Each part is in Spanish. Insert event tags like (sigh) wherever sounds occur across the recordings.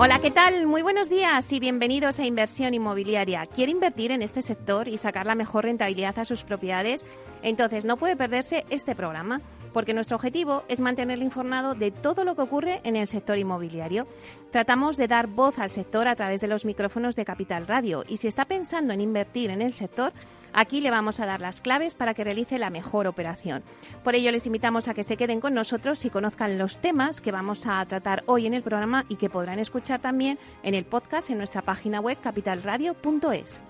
Hola, ¿qué tal? Muy buenos días y bienvenidos a Inversión Inmobiliaria. ¿Quiere invertir en este sector y sacar la mejor rentabilidad a sus propiedades? Entonces no puede perderse este programa, porque nuestro objetivo es mantenerle informado de todo lo que ocurre en el sector inmobiliario. Tratamos de dar voz al sector a través de los micrófonos de Capital Radio y si está pensando en invertir en el sector, Aquí le vamos a dar las claves para que realice la mejor operación. Por ello les invitamos a que se queden con nosotros y conozcan los temas que vamos a tratar hoy en el programa y que podrán escuchar también en el podcast en nuestra página web capitalradio.es.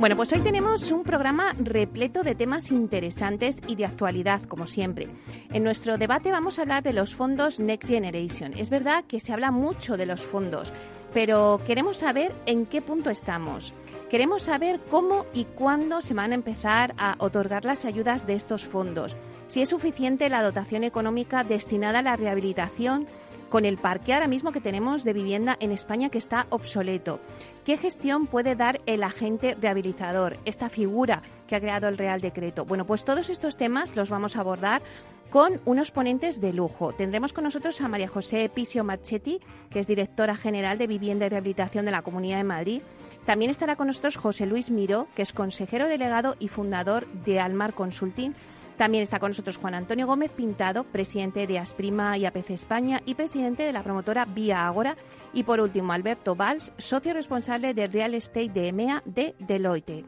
Bueno, pues hoy tenemos un programa repleto de temas interesantes y de actualidad, como siempre. En nuestro debate vamos a hablar de los fondos Next Generation. Es verdad que se habla mucho de los fondos, pero queremos saber en qué punto estamos. Queremos saber cómo y cuándo se van a empezar a otorgar las ayudas de estos fondos, si es suficiente la dotación económica destinada a la rehabilitación con el parque ahora mismo que tenemos de vivienda en España que está obsoleto. ¿Qué gestión puede dar el agente rehabilitador, esta figura que ha creado el Real Decreto? Bueno, pues todos estos temas los vamos a abordar con unos ponentes de lujo. Tendremos con nosotros a María José Pisio Marchetti, que es directora general de Vivienda y Rehabilitación de la Comunidad de Madrid. También estará con nosotros José Luis Miró, que es consejero delegado y fundador de Almar Consulting. También está con nosotros Juan Antonio Gómez Pintado, presidente de Asprima y APC España y presidente de la promotora Vía Agora. Y por último, Alberto Valls, socio responsable de Real Estate de EMEA de Deloitte.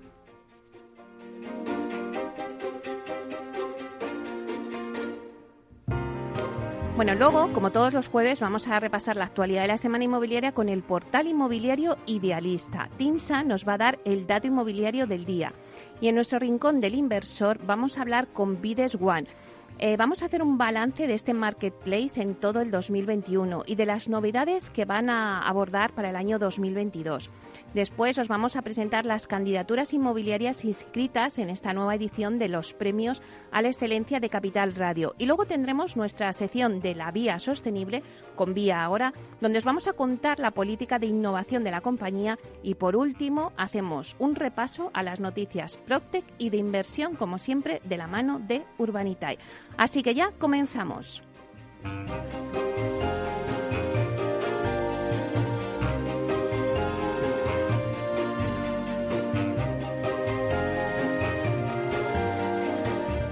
Bueno, luego, como todos los jueves, vamos a repasar la actualidad de la semana inmobiliaria con el portal inmobiliario Idealista. TINSA nos va a dar el dato inmobiliario del día. Y en nuestro rincón del inversor vamos a hablar con Bides One. Eh, vamos a hacer un balance de este marketplace en todo el 2021 y de las novedades que van a abordar para el año 2022. Después os vamos a presentar las candidaturas inmobiliarias inscritas en esta nueva edición de los premios a la excelencia de Capital Radio. Y luego tendremos nuestra sección de la vía sostenible con Vía Ahora, donde os vamos a contar la política de innovación de la compañía y por último hacemos un repaso a las noticias Proctec y de inversión, como siempre, de la mano de Urbanitae. Así que ya comenzamos.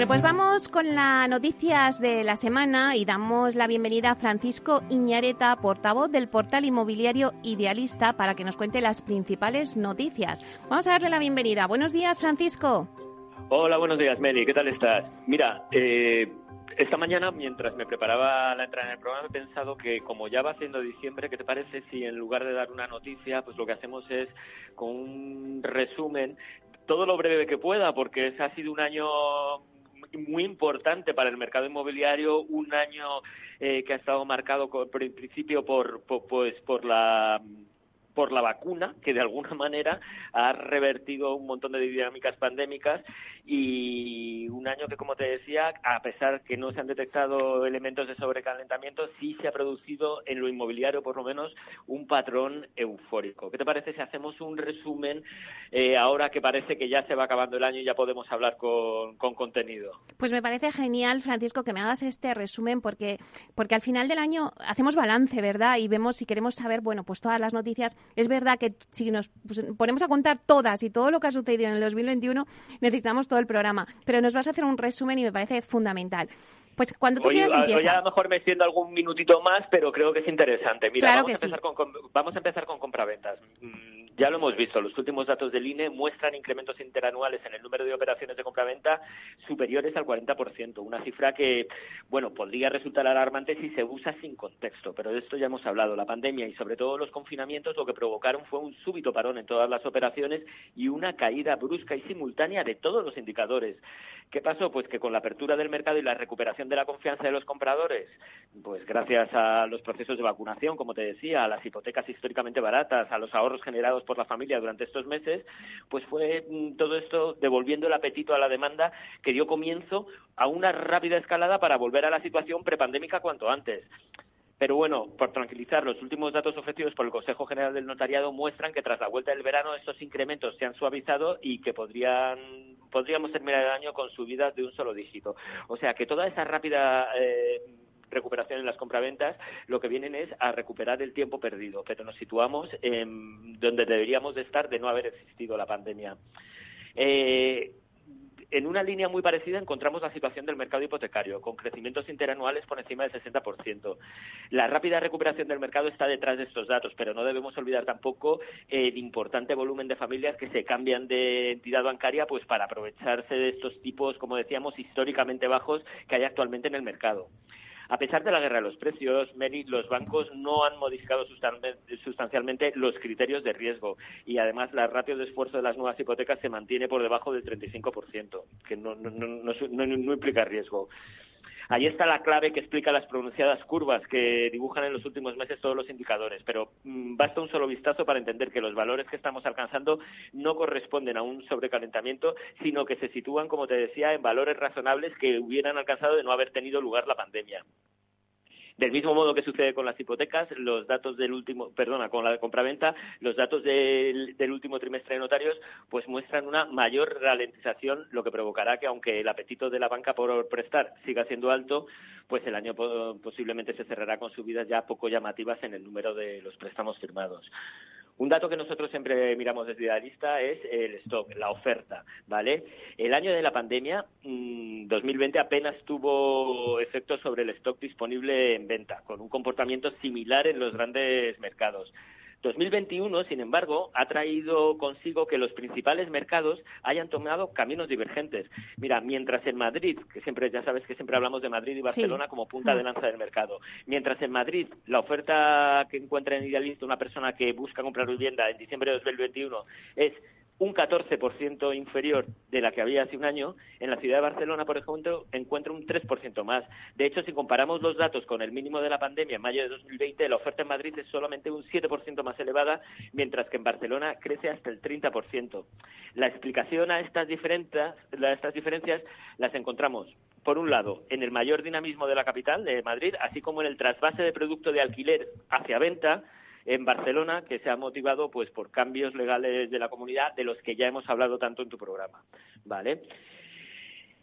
Bueno, pues vamos con las noticias de la semana y damos la bienvenida a Francisco Iñareta, portavoz del portal inmobiliario Idealista, para que nos cuente las principales noticias. Vamos a darle la bienvenida. Buenos días, Francisco. Hola, buenos días, Meli. ¿Qué tal estás? Mira, eh, esta mañana, mientras me preparaba la entrada en el programa, he pensado que como ya va siendo diciembre, ¿qué te parece si en lugar de dar una noticia, pues lo que hacemos es con un resumen todo lo breve que pueda, porque ha sido un año muy importante para el mercado inmobiliario, un año eh, que ha estado marcado por, en principio por, por, pues, por la por la vacuna, que de alguna (laughs) manera ha revertido un montón de dinámicas pandémicas y un año que, como te decía, a pesar que no se han detectado elementos de sobrecalentamiento, sí se ha producido en lo inmobiliario, por lo menos, un patrón eufórico. ¿Qué te parece si hacemos un resumen eh, ahora que parece que ya se va acabando el año y ya podemos hablar con, con contenido? Pues me parece genial, Francisco, que me hagas este resumen porque, porque al final del año hacemos balance, ¿verdad? Y vemos si queremos saber, bueno, pues todas las noticias es verdad que si nos pues, ponemos a contar todas y todo lo que ha sucedido en el 2021, necesitamos todo el programa, pero nos vas a hacer un resumen y me parece fundamental. Pues cuando tú hoy, quieras empieza. Hoy a lo mejor me siento algún minutito más, pero creo que es interesante. Mira, Claro vamos, a empezar sí. con, con- vamos a empezar con compraventas. Mm, Ya lo hemos visto, los últimos datos del INE muestran incrementos interanuales en el número de operaciones de compraventa superiores al 40%, una cifra que, bueno, podría resultar alarmante si se usa sin contexto, pero de esto ya hemos hablado. La pandemia y sobre todo los confinamientos lo que provocaron fue un súbito parón en todas las operaciones y una caída brusca y simultánea de todos los indicadores. ¿Qué pasó? Pues que con la apertura del mercado y la recuperación de la confianza de los compradores, pues gracias a los procesos de vacunación, como te decía, a las hipotecas históricamente baratas, a los ahorros generados por la familia durante estos meses, pues fue mm, todo esto devolviendo el apetito a la demanda que dio comienzo a una rápida escalada para volver a la situación prepandémica cuanto antes. Pero bueno, por tranquilizar, los últimos datos ofrecidos por el Consejo General del Notariado muestran que tras la vuelta del verano estos incrementos se han suavizado y que podrían, podríamos terminar el año con subidas de un solo dígito. O sea que toda esa rápida eh, recuperación en las compraventas lo que vienen es a recuperar el tiempo perdido, pero nos situamos en donde deberíamos de estar de no haber existido la pandemia. Eh, en una línea muy parecida encontramos la situación del mercado hipotecario, con crecimientos interanuales por encima del 60%. La rápida recuperación del mercado está detrás de estos datos, pero no debemos olvidar tampoco el importante volumen de familias que se cambian de entidad bancaria pues para aprovecharse de estos tipos, como decíamos, históricamente bajos que hay actualmente en el mercado. A pesar de la guerra de los precios, Mary, los bancos no han modificado sustan- sustancialmente los criterios de riesgo y además la ratio de esfuerzo de las nuevas hipotecas se mantiene por debajo del 35%, que no, no, no- no implica riesgo. Ahí está la clave que explica las pronunciadas curvas que dibujan en los últimos meses todos los indicadores, pero mm, basta un solo vistazo para entender que los valores que estamos alcanzando no corresponden a un sobrecalentamiento, sino que se sitúan, como te decía, en valores razonables que hubieran alcanzado de no haber tenido lugar la pandemia. Del mismo modo que sucede con las hipotecas, los datos del último, perdona, con la compraventa, los datos del, del último trimestre de notarios, pues muestran una mayor ralentización, lo que provocará que aunque el apetito de la banca por prestar siga siendo alto, pues el año po- posiblemente se cerrará con subidas ya poco llamativas en el número de los préstamos firmados. Un dato que nosotros siempre miramos desde Idealista es el stock, la oferta, ¿vale? El año de la pandemia, mm, 2020, apenas tuvo efectos sobre el stock disponible en venta, con un comportamiento similar en los grandes mercados. 2021, sin embargo, ha traído consigo que los principales mercados hayan tomado caminos divergentes. Mira, mientras en Madrid, que siempre ya sabes que siempre hablamos de Madrid y Barcelona como punta de lanza del mercado, mientras en Madrid la oferta que encuentra en Idealista una persona que busca comprar vivienda en diciembre de 2021 es un 14% inferior de la que había hace un año, en la ciudad de Barcelona, por ejemplo, encuentra un 3% más. De hecho, si comparamos los datos con el mínimo de la pandemia en mayo de 2020, la oferta en Madrid es solamente un 7% más elevada, mientras que en Barcelona crece hasta el 30%. La explicación a estas a estas diferencias las encontramos por un lado, en el mayor dinamismo de la capital, de Madrid, así como en el trasvase de producto de alquiler hacia venta, en Barcelona, que se ha motivado pues por cambios legales de la comunidad de los que ya hemos hablado tanto en tu programa, ¿vale?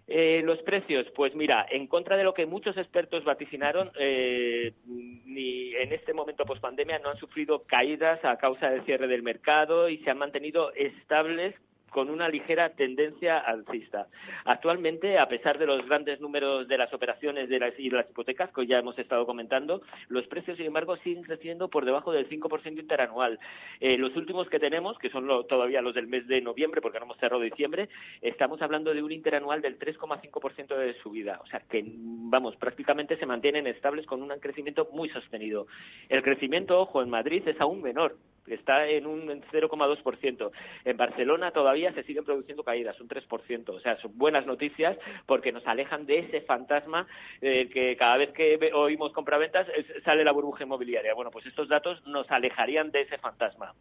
Eh, los precios, pues mira, en contra de lo que muchos expertos vaticinaron, eh, ni en este momento post-pandemia no han sufrido caídas a causa del cierre del mercado y se han mantenido estables con una ligera tendencia alcista. Actualmente, a pesar de los grandes números de las operaciones de las, y de las hipotecas, que ya hemos estado comentando, los precios, sin embargo, siguen creciendo por debajo del 5% interanual. Eh, los últimos que tenemos, que son lo, todavía los del mes de noviembre, porque no hemos cerrado diciembre, estamos hablando de un interanual del 3,5% de subida. O sea, que, vamos, prácticamente se mantienen estables con un crecimiento muy sostenido. El crecimiento, ojo, en Madrid es aún menor, está en un 0,2%. En Barcelona todavía se siguen produciendo caídas, un 3%. O sea, son buenas noticias porque nos alejan de ese fantasma eh, que cada vez que oímos compraventas sale la burbuja inmobiliaria. Bueno, pues estos datos nos alejarían de ese fantasma.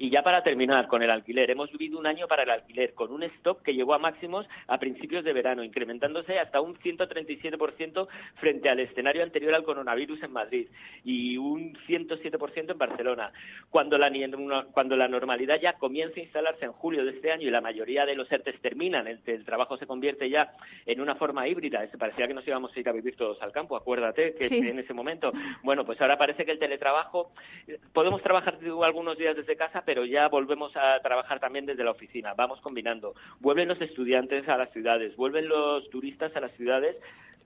Y ya para terminar con el alquiler, hemos vivido un año para el alquiler con un stock que llegó a máximos a principios de verano, incrementándose hasta un 137% frente al escenario anterior al coronavirus en Madrid y un 107% en Barcelona. Cuando la, ni- cuando la normalidad ya comienza a instalarse en julio de este año y la mayoría de los ERTES terminan, el, el trabajo se convierte ya en una forma híbrida, es- parecía que nos íbamos a ir a vivir todos al campo, acuérdate que Sí. en ese momento. Bueno, pues ahora parece que el teletrabajo, podemos trabajar algunos días desde casa, pero ya volvemos a trabajar también desde la oficina. Vamos combinando. Vuelven los estudiantes a las ciudades, vuelven los turistas a las ciudades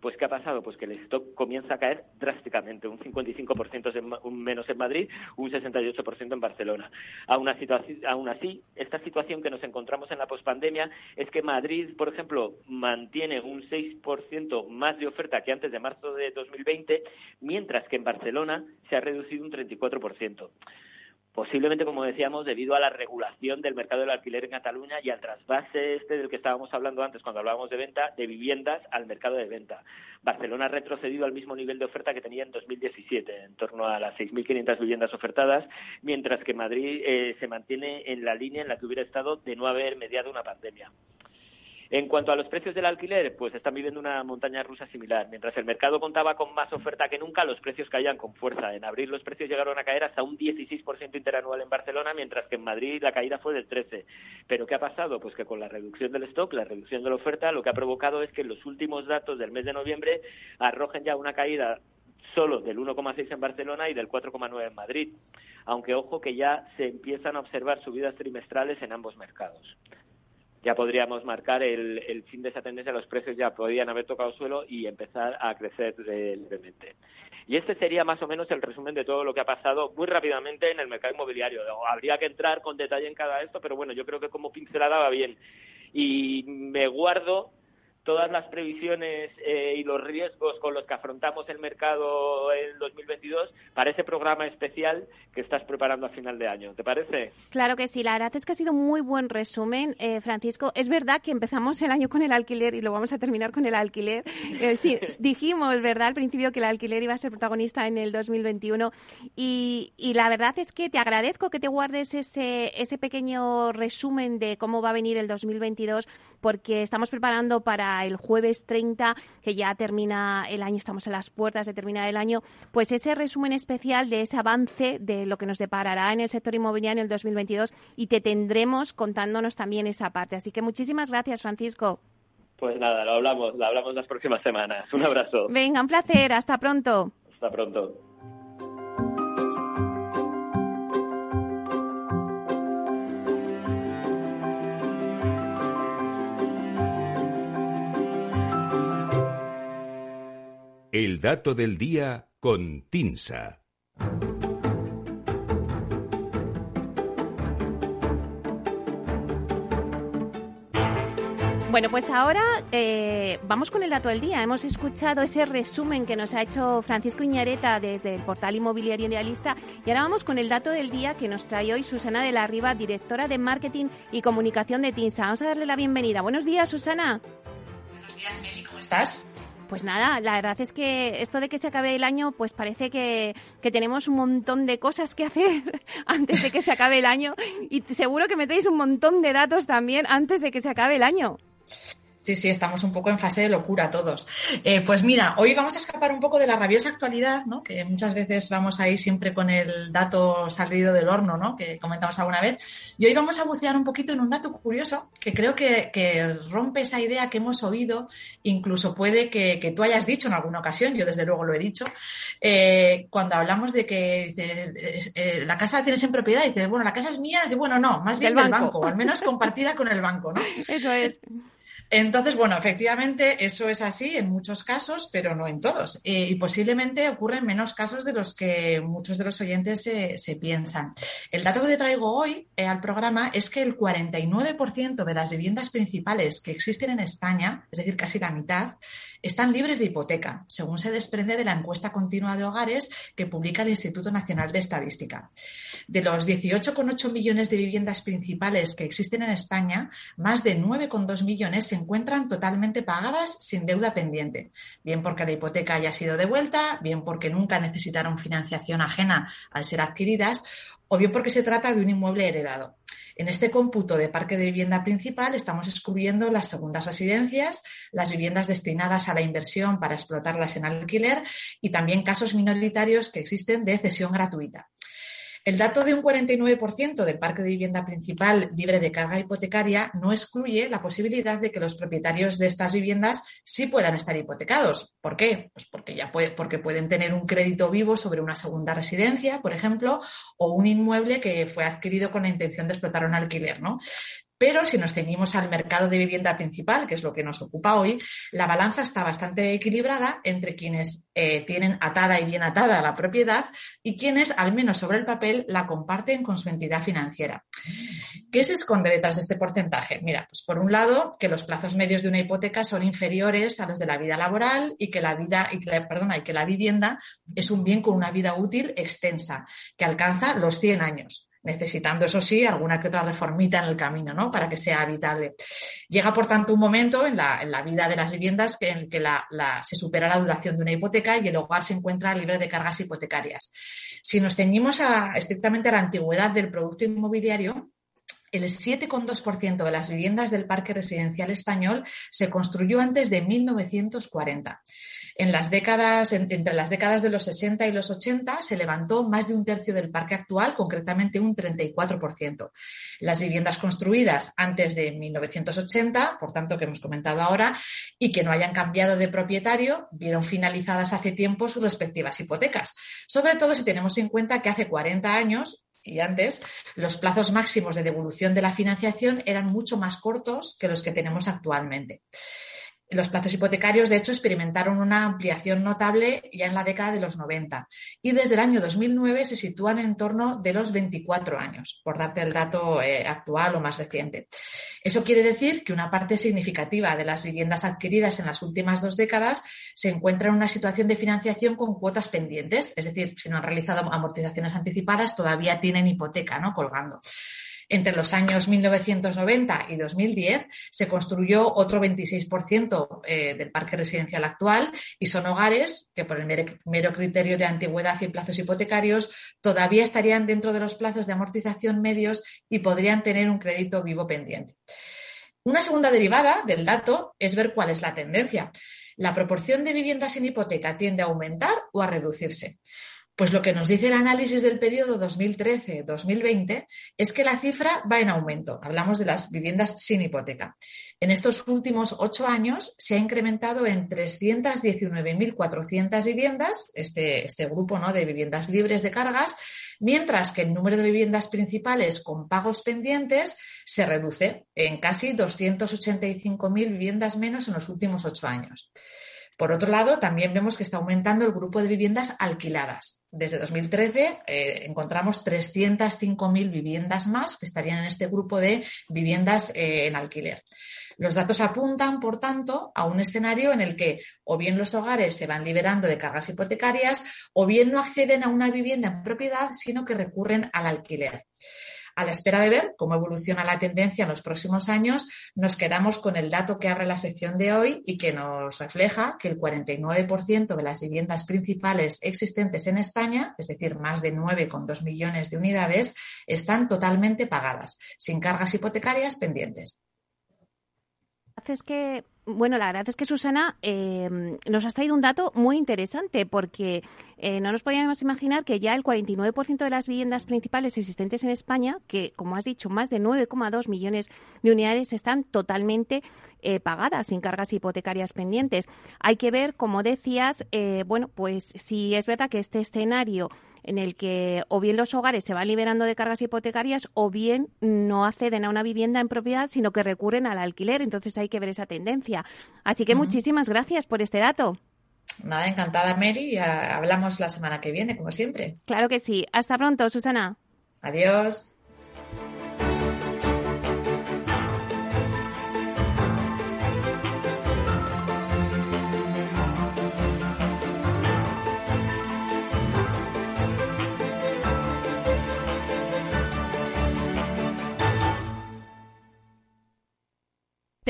Pues ¿qué ha pasado? Pues que el stock comienza a caer drásticamente, un 55% menos en Madrid, un 68% en Barcelona. Aún así, aún así, esta situación que nos encontramos en la pospandemia es que Madrid, por ejemplo, mantiene un 6% más de oferta que antes de marzo de 2020, mientras que en Barcelona se ha reducido un 34% posiblemente, como decíamos, debido a la regulación del mercado del alquiler en Cataluña y al trasvase este del que estábamos hablando antes cuando hablábamos de venta de viviendas al mercado de venta. Barcelona ha retrocedido al mismo nivel de oferta que tenía en 2017, en torno a las 6.500 viviendas ofertadas, mientras que Madrid eh, se mantiene en la línea en la que hubiera estado de no haber mediado una pandemia. En cuanto a los precios del alquiler, pues están viviendo una montaña rusa similar. Mientras el mercado contaba con más oferta que nunca, los precios caían con fuerza. En abril los precios llegaron a caer hasta un 16% interanual en Barcelona, mientras que en Madrid la caída fue del 13%. Pero ¿qué ha pasado? Pues que con la reducción del stock, la reducción de la oferta, lo que ha provocado es que los últimos datos del mes de noviembre arrojen ya una caída solo del 1,6 en Barcelona y del 4,9 en Madrid, aunque ojo que ya se empiezan a observar subidas trimestrales en ambos mercados ya podríamos marcar el, fin de esa tendencia, los precios ya podrían haber tocado suelo y empezar a crecer levemente. Y este sería más o menos el resumen de todo lo que ha pasado muy rápidamente en el mercado inmobiliario. Habría que entrar con detalle en cada esto, pero bueno, yo creo que como pincelada va bien. Y me guardo todas las previsiones eh, y los riesgos con los que afrontamos el mercado en 2022 para ese programa especial que estás preparando a final de año. ¿Te parece? Claro que sí. La verdad es que ha sido muy buen resumen, eh, Francisco. Es verdad que empezamos el año con el alquiler y lo vamos a terminar con el alquiler. (laughs) Eh, sí, dijimos, ¿verdad?, al principio que el alquiler iba a ser protagonista en el 2021 y, y la verdad es que te agradezco que te guardes ese, ese pequeño resumen de cómo va a venir el 2022 porque estamos preparando para el jueves 30, que ya termina el año, estamos en las puertas de terminar el año, pues ese resumen especial de ese avance de lo que nos deparará en el sector inmobiliario en el 2022 y te tendremos contándonos también esa parte. Así que muchísimas gracias, Francisco. Pues nada, lo hablamos, lo hablamos las próximas semanas. Un abrazo. Venga, un placer. Hasta pronto. Hasta pronto. El dato del día con Tinsa. Bueno, pues ahora eh, vamos con el dato del día. Hemos escuchado ese resumen que nos ha hecho Francisco Iñareta desde el portal Inmobiliario Idealista y ahora vamos con el dato del día que nos trae hoy Susana de la Riva, directora de Marketing y Comunicación de TINSA. Vamos a darle la bienvenida. Buenos días, Susana. Buenos días, Meli. ¿Cómo estás? Pues nada, la verdad es que esto de que se acabe el año, pues parece que, que, tenemos un montón de cosas que hacer (laughs) antes de que se acabe el año y seguro que me traéis un montón de datos también antes de que se acabe el año. Sí, sí, estamos un poco en fase de locura todos. Eh, pues mira, hoy vamos a escapar un poco de la rabiosa actualidad, ¿no? que muchas veces vamos ahí siempre con el dato salido del horno, ¿no? que comentamos alguna vez. Y hoy vamos a bucear un poquito en un dato curioso que creo que, rompe esa idea que hemos oído, incluso puede que, tú hayas dicho en alguna ocasión, yo desde luego lo he dicho, eh, cuando hablamos de que eh, la casa la tienes en propiedad y dices, bueno, la casa es mía, y bueno, no, más bien del, banco. banco, o al menos compartida con el banco, ¿no? (laughs) Eso es. Entonces, bueno, efectivamente eso es así en muchos casos, pero no en todos. Eh, y posiblemente ocurren menos casos de los que muchos de los oyentes se, piensan. El dato que te traigo hoy eh, al programa es que el 49% de las viviendas principales que existen en España, es decir, casi la mitad, están libres de hipoteca, según se desprende de la encuesta continua de hogares que publica el Instituto Nacional de Estadística. De los 18,8 millones de viviendas principales que existen en España, más de 9,2 millones se encuentran totalmente pagadas sin deuda pendiente, bien porque la hipoteca haya sido devuelta, bien porque nunca necesitaron financiación ajena al ser adquiridas o bien porque se trata de un inmueble heredado. En este cómputo de parque de vivienda principal estamos excluyendo las segundas residencias, las viviendas destinadas a la inversión para explotarlas en alquiler y también casos minoritarios que existen de cesión gratuita. El dato de un 49% del parque de vivienda principal libre de carga hipotecaria no excluye la posibilidad de que los propietarios de estas viviendas sí puedan estar hipotecados. ¿Por qué? Pues porque, ya porque pueden tener un crédito vivo sobre una segunda residencia, por ejemplo, o un inmueble que fue adquirido con la intención de explotar un alquiler, ¿no? Pero si nos ceñimos al mercado de vivienda principal, que es lo que nos ocupa hoy, la balanza está bastante equilibrada entre quienes eh, tienen atada y bien atada la propiedad y quienes, al menos sobre el papel, la comparten con su entidad financiera. ¿Qué se esconde detrás de este porcentaje? Mira, pues por un lado, que los plazos medios de una hipoteca son inferiores a los de la vida laboral y que la vida, y perdona, y que la vivienda es un bien con una vida útil extensa, que alcanza los 100 años necesitando, eso sí, alguna que otra reformita en el camino, ¿no? Para que sea habitable. Llega, por tanto, un momento en la, en la vida de las viviendas que, en el que la, se supera la duración de una hipoteca y el hogar se encuentra libre de cargas hipotecarias. Si nos ceñimos a, estrictamente a la antigüedad del producto inmobiliario, el 7,2% de las viviendas del parque residencial español se construyó antes de 1940. En las décadas, entre las décadas de los 60 y los 80 se levantó más de un tercio del parque actual, concretamente un 34%. Las viviendas construidas antes de 1980, por tanto que hemos comentado ahora, y que no hayan cambiado de propietario, vieron finalizadas hace tiempo sus respectivas hipotecas. Sobre todo si tenemos en cuenta que hace 40 años y antes, los plazos máximos de devolución de la financiación eran mucho más cortos que los que tenemos actualmente. Los plazos hipotecarios, de hecho, experimentaron una ampliación notable ya en la década de los 90 y desde el año 2009 se sitúan en torno de los 24 años, por darte el dato eh, actual o más reciente. Eso quiere decir que una parte significativa de las viviendas adquiridas en las últimas dos décadas se encuentra en una situación de financiación con cuotas pendientes, es decir, si no han realizado amortizaciones anticipadas, todavía tienen hipoteca ¿no? colgando. Entre los años 1990 y 2010 se construyó otro 26% eh, del parque residencial actual y son hogares que por el mero criterio de antigüedad y plazos hipotecarios todavía estarían dentro de los plazos de amortización medios y podrían tener un crédito vivo pendiente. Una segunda derivada del dato es ver cuál es la tendencia. ¿La proporción de viviendas sin hipoteca tiende a aumentar o a reducirse? Pues lo que nos dice el análisis del periodo 2013-2020 es que la cifra va en aumento. Hablamos de las viviendas sin hipoteca. En estos últimos ocho años se ha incrementado en 319.400 viviendas, este, este grupo ¿no? de viviendas libres de cargas, mientras que el número de viviendas principales con pagos pendientes se reduce en casi 285.000 viviendas menos en los últimos ocho años. Por otro lado, también vemos que está aumentando el grupo de viviendas alquiladas. Desde 2013 eh, encontramos 305.000 viviendas más que estarían en este grupo de viviendas eh, en alquiler. Los datos apuntan, por tanto, a un escenario en el que o bien los hogares se van liberando de cargas hipotecarias o bien no acceden a una vivienda en propiedad, sino que recurren al alquiler. A la espera de ver cómo evoluciona la tendencia en los próximos años, nos quedamos con el dato que abre la sección de hoy y que nos refleja que el 49% de las viviendas principales existentes en España, es decir, más de 9,2 millones de unidades, están totalmente pagadas, sin cargas hipotecarias pendientes. Es que bueno, la verdad es que Susana em, nos has traído un dato muy interesante porque eh, no nos podíamos imaginar que ya el 49% de las viviendas principales existentes en España, que como has dicho, más de 9,2 millones de unidades están totalmente eh, pagadas sin cargas hipotecarias pendientes. Hay que ver, como decías, eh, bueno, pues si es verdad que este escenario en el que o bien los hogares se van liberando de cargas hipotecarias o bien no acceden a una vivienda en propiedad, sino que recurren al alquiler. Entonces hay que ver esa tendencia. Así que muchísimas gracias por este dato. Nada, encantada Mary. Hablamos la semana que viene, como siempre. Claro que sí. Hasta pronto, Susana. Adiós.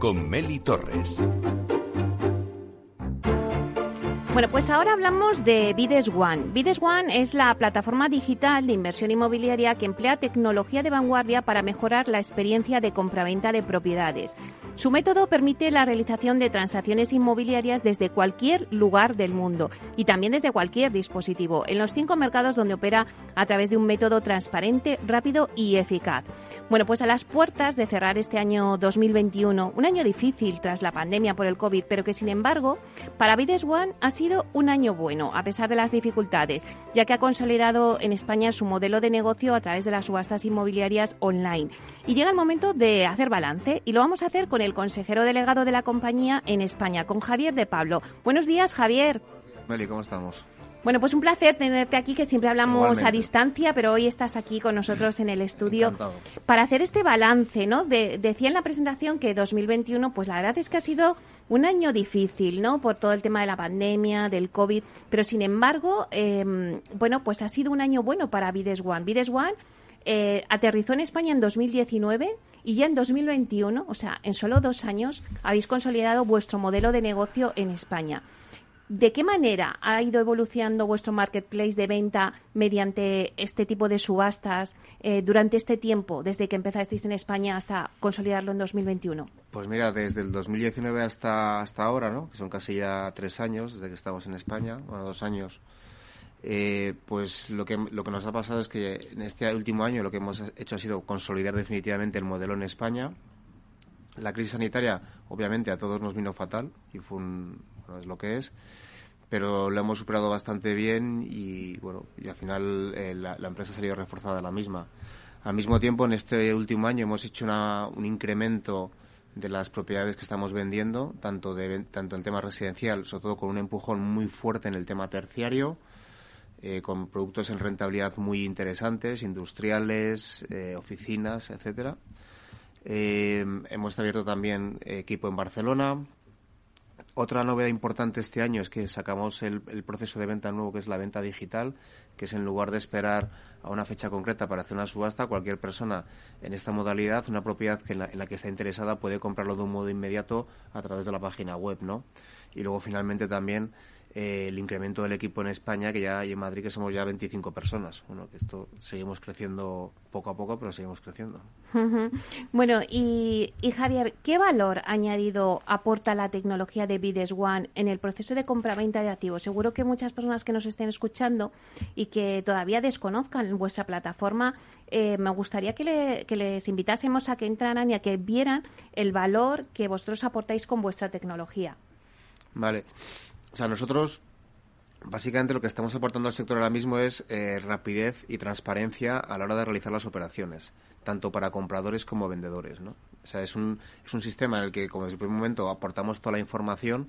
con Meli Torres. Bueno, pues ahora hablamos de Bides One. Bides One es la plataforma digital de inversión inmobiliaria que emplea tecnología de vanguardia para mejorar la experiencia de compraventa de propiedades. Su método permite la realización de transacciones inmobiliarias desde cualquier lugar del mundo y también desde cualquier dispositivo, en los cinco mercados donde opera a través de un método transparente, rápido y eficaz. Bueno, pues a las puertas de cerrar este año 2021, un año difícil tras la pandemia por el COVID, pero que sin embargo, para Bides One ha sido un año bueno, a pesar de las dificultades, ya que ha consolidado en España su modelo de negocio a través de las subastas inmobiliarias online. Y llega el momento de hacer balance y lo vamos a hacer con el consejero delegado de la compañía en España, con Javier de Pablo. Buenos días, Javier. Meli, ¿cómo estamos? Bueno, pues un placer tenerte aquí, que siempre hablamos a distancia, pero hoy estás aquí con nosotros en el estudio para hacer este balance, ¿no? decía en la presentación que 2021, pues la verdad es que ha sido un año difícil, ¿no? Por todo el tema de la pandemia, del COVID, pero sin embargo, em, bueno, pues ha sido un año bueno para Vides One. Vides One eh, aterrizó en España en 2019 y ya en 2021, o sea, en solo dos años, habéis consolidado vuestro modelo de negocio en España. ¿De qué manera ha ido evolucionando vuestro marketplace de venta mediante este tipo de subastas eh, durante este tiempo, desde que empezasteis en España hasta consolidarlo en 2021? Pues mira, desde el 2019 hasta, hasta ahora, ¿no? que son casi ya tres años desde que estamos en España, bueno, dos años, eh, pues lo que, lo que nos ha pasado es que en este último año lo que hemos hecho ha sido consolidar definitivamente el modelo en España. La crisis sanitaria, obviamente, a todos nos vino fatal y fue un, es lo que es pero lo hemos superado bastante bien y bueno al final eh, la, empresa ha salido reforzada la misma al mismo tiempo en este último año hemos hecho un incremento de las propiedades que estamos vendiendo tanto de tanto tema residencial sobre todo con un empujón muy fuerte en el tema terciario eh, con productos en rentabilidad muy interesantes industriales eh, oficinas etcétera hemos abierto también equipo en Barcelona otra novedad importante este año es que sacamos el, proceso de venta nuevo, que es la venta digital, que es en lugar de esperar a una fecha concreta para hacer una subasta, cualquier persona en esta modalidad, una propiedad que en, la, que está interesada, puede comprarlo de un modo inmediato a través de la página web, ¿no? Y luego finalmente también eh, el incremento del equipo en España, que ya hay en Madrid que somos ya 25 personas. Bueno, que esto seguimos creciendo poco a poco, pero seguimos creciendo. Bueno, y, Javier, ¿qué valor añadido aporta la tecnología de Bides One en el proceso de compra-venta de activos? Seguro que muchas personas que nos estén escuchando y que todavía desconozcan vuestra plataforma, eh, me gustaría que, que les invitásemos a que entraran y a que vieran el valor que vosotros aportáis con vuestra tecnología. Vale. O sea, nosotros básicamente lo que estamos aportando al sector ahora mismo es eh, rapidez y transparencia a la hora de realizar las operaciones, tanto para compradores como vendedores, ¿no? O sea, es un, es un sistema en el que, como desde el primer momento, aportamos toda la información.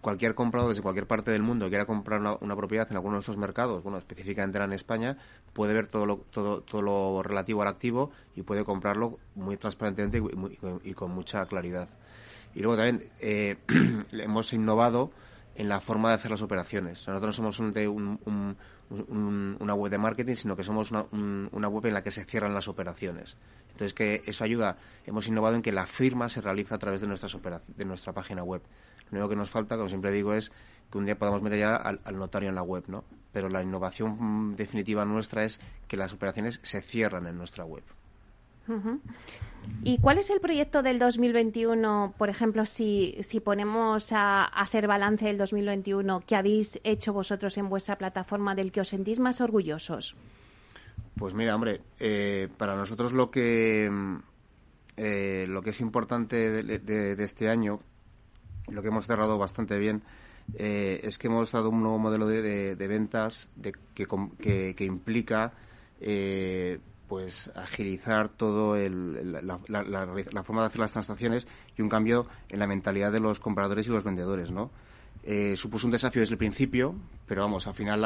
Cualquier comprador desde cualquier parte del mundo que quiera comprar una, propiedad en alguno de estos mercados, bueno, específicamente en España, puede ver todo lo, todo, todo lo relativo al activo y puede comprarlo muy transparentemente y, con mucha claridad. Y luego también eh, (clears throat) hemos innovado en la forma de hacer las operaciones. nosotros no somos una web de marketing, sino que somos una, web en la que se cierran las operaciones. Entonces, que eso ayuda. Hemos innovado en que la firma se realiza a través de, nuestras de nuestra página web. Lo único que nos falta, como siempre digo, es que un día podamos meter ya al, notario en la web, ¿no? Pero la innovación mm, definitiva nuestra es que las operaciones se cierran en nuestra web. ¿Y cuál es el proyecto del 2021, por ejemplo, si, si ponemos a hacer balance del 2021 que habéis hecho vosotros en vuestra plataforma del que os sentís más orgullosos? Pues mira, hombre, eh, para nosotros lo que, eh, lo que es importante de, este año, lo que hemos cerrado bastante bien, eh, es que hemos dado un nuevo modelo de, ventas que, que, que, implica pues agilizar todo la, forma de hacer las transacciones y un cambio en la mentalidad de los compradores y los vendedores, ¿no? Eh, supuso un desafío desde el principio, pero vamos, al final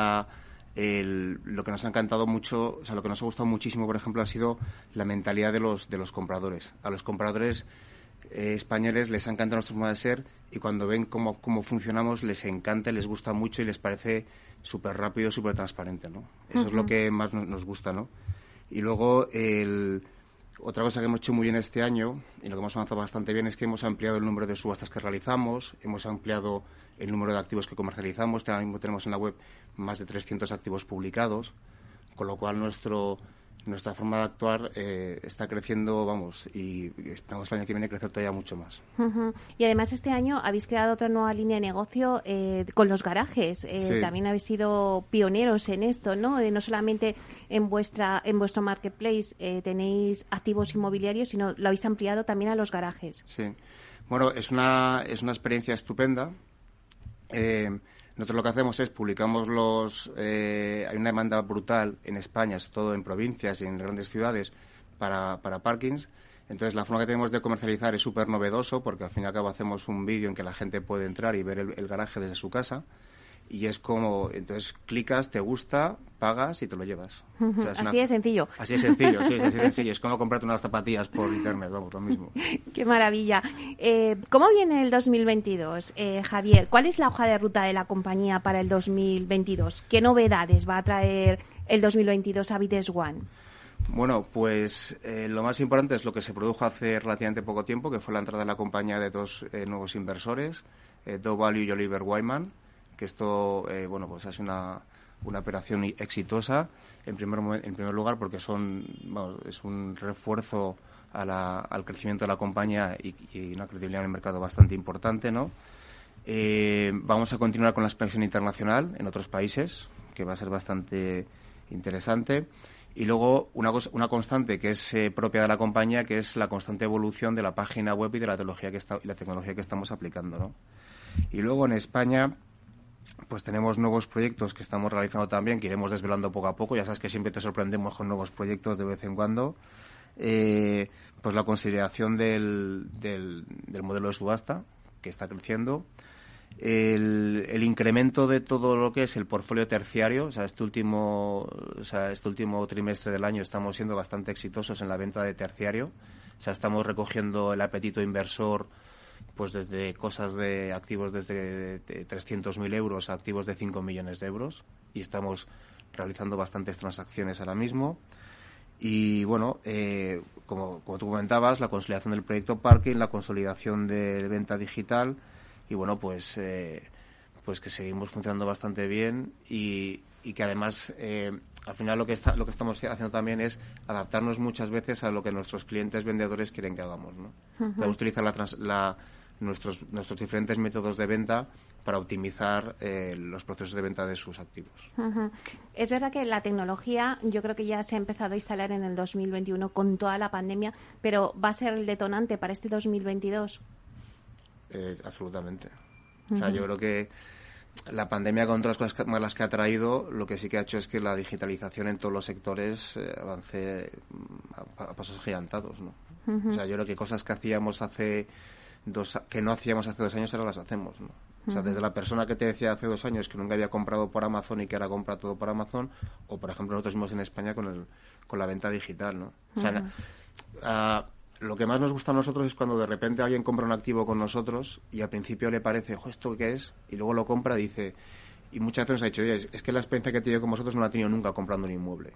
lo que nos ha encantado mucho, o sea, lo que nos ha gustado muchísimo, por ejemplo, ha sido la mentalidad de los, de los compradores. A los compradores eh, españoles les encanta nuestra forma de ser y cuando ven cómo, cómo funcionamos les encanta, les gusta mucho y les parece súper rápido, súper transparente, ¿no? Eso es lo que más nos, nos gusta, ¿no? Y luego, otra cosa que hemos hecho muy bien este año, y lo que hemos avanzado bastante bien, es que hemos ampliado el número de subastas que realizamos, hemos ampliado el número de activos que comercializamos. Ahora mismo tenemos en la web más de 300 activos publicados, con lo cual nuestro nuestra forma de actuar eh, está creciendo, vamos, y esperamos el año que viene crecer todavía mucho más. Y además este año habéis creado otra nueva línea de negocio eh, con los garajes. Eh, también habéis sido pioneros en esto, ¿no? no solamente en vuestra en vuestro marketplace tenéis activos inmobiliarios, sino lo habéis ampliado también a los garajes. Sí. Bueno, es una, es una experiencia estupenda. Nosotros lo que hacemos es publicamos los. Eh, hay una demanda brutal en España, sobre todo en provincias y en grandes ciudades, para, para parkings. Entonces, la forma que tenemos de comercializar es súper novedoso porque al fin y al cabo hacemos un vídeo en que la gente puede entrar y ver el garaje desde su casa y es como, entonces clicas, te gusta, pagas y te lo llevas. así de sencillo. Así de sencillo, sí, así de (laughs) sencillo. Es como comprarte unas zapatillas por internet, vamos, lo mismo. (laughs) Qué maravilla. Eh, ¿Cómo viene el 2022, eh, Javier? ¿Cuál es la hoja de ruta de la compañía para el 2022? ¿Qué novedades va a traer el 2022 a Vides One? Bueno, pues eh, lo más importante es lo que se produjo hace relativamente poco tiempo, que fue la entrada de la compañía de dos nuevos inversores, Dow Value y Oliver Wyman que esto, eh, bueno, pues es una, una operación exitosa, en primer, en primer lugar porque son, es un refuerzo al crecimiento de la compañía y, una credibilidad en el mercado bastante importante, ¿no? Eh, vamos a continuar con la expansión internacional en otros países, que va a ser bastante interesante. Y luego una, una constante que es eh, propia de la compañía, que es la constante evolución de la página web y de la tecnología que, está, y la tecnología que estamos aplicando. ¿no? Y luego en España pues tenemos nuevos proyectos que estamos realizando también, que iremos desvelando poco a poco. Ya sabes que siempre te sorprendemos con nuevos proyectos de vez en cuando. Eh, pues la consideración del, del, modelo de subasta, que está creciendo. El, el, incremento de todo lo que es el portfolio terciario, o sea, este último, o sea, este último trimestre del año estamos siendo bastante exitosos en la venta de terciario. O sea, estamos recogiendo el apetito inversor pues desde cosas de activos desde 300.000 euros a activos de 5 millones de euros y estamos realizando bastantes transacciones ahora mismo. Y bueno, eh, como, como, tú comentabas, la consolidación del proyecto Parking, la consolidación de venta digital y bueno, pues, eh, pues que seguimos funcionando bastante bien y, y que además eh, al final lo que, está, lo que estamos haciendo también es adaptarnos muchas veces a lo que nuestros clientes vendedores quieren que hagamos. ¿no? utilizar la, la, nuestros, nuestros diferentes métodos de venta para optimizar eh, los procesos de venta de sus activos. Es verdad que la tecnología yo creo que ya se ha empezado a instalar en el 2021 con toda la pandemia, pero ¿va a ser el detonante para este 2022? Eh, absolutamente. O sea, yo creo que la pandemia, con otras cosas malas que ha traído, lo que sí que ha hecho es que la digitalización en todos los sectores eh, avance mm, a, pasos gigantados, ¿no? O sea, yo creo que cosas que hacíamos hace dos, que no hacíamos hace dos años ahora las hacemos, ¿no? O sea, desde la persona que te decía hace dos años que nunca había comprado por Amazon y que ahora compra todo por Amazon, o por ejemplo nosotros mismos en España con, el, con la venta digital, ¿no? O sea, lo que más nos gusta a nosotros es cuando de repente alguien compra un activo con nosotros y al principio le parece, ¿esto qué es? Y luego lo compra y dice, y muchas veces nos ha dicho, oye, es, que la experiencia que he tenido con vosotros no la he tenido nunca comprando un inmueble.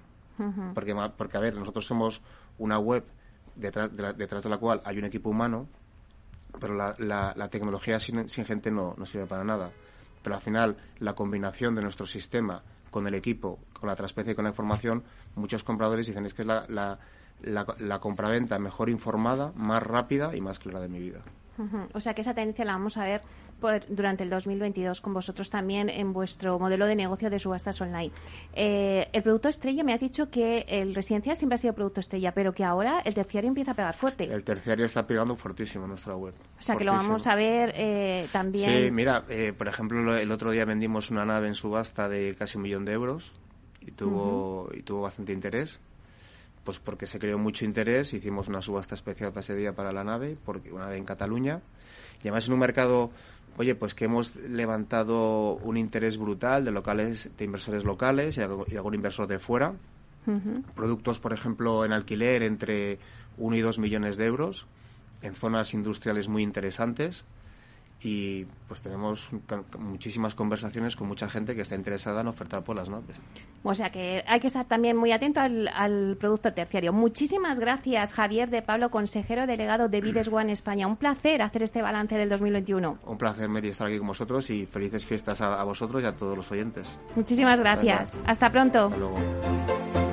porque, porque, a ver, nosotros somos una web detrás de la, detrás de la cual hay un equipo humano, pero la, la, tecnología sin, sin gente no, no sirve para nada. Pero al final, la combinación de nuestro sistema con el equipo, con la transparencia y con la información, muchos compradores dicen es que es la, la, la, la compraventa mejor informada, más rápida y más clara de mi vida. O sea que esa tendencia la vamos a ver durante el 2022 con vosotros también en vuestro modelo de negocio de subastas online. Eh, el producto estrella, me has dicho que el residencial siempre ha sido producto estrella, pero que ahora el terciario empieza a pegar fuerte. El terciario está pegando fuertísimo en nuestra web. O sea que lo vamos a ver eh, también. Sí, mira, eh, por ejemplo, el otro día vendimos una nave en subasta de casi un millón de euros y tuvo, y tuvo bastante interés pues porque se creó mucho interés, hicimos una subasta especial para ese día para la nave, porque una nave en Cataluña, y además en un mercado, oye, pues que hemos levantado un interés brutal de locales, de inversores locales y de algún inversor de fuera. Productos, por ejemplo, en alquiler entre 1 y 2 millones de euros, en zonas industriales muy interesantes. Y pues tenemos muchísimas conversaciones con mucha gente que está interesada en ofertar por las noches. O sea que hay que estar también muy atento al, producto terciario. Muchísimas gracias, Javier de Pablo, consejero delegado de Vides One España. Un placer hacer este balance del 2021. Un placer, Mary, estar aquí con vosotros y felices fiestas a, vosotros y a todos los oyentes. Muchísimas gracias. Hasta pronto. Hasta luego.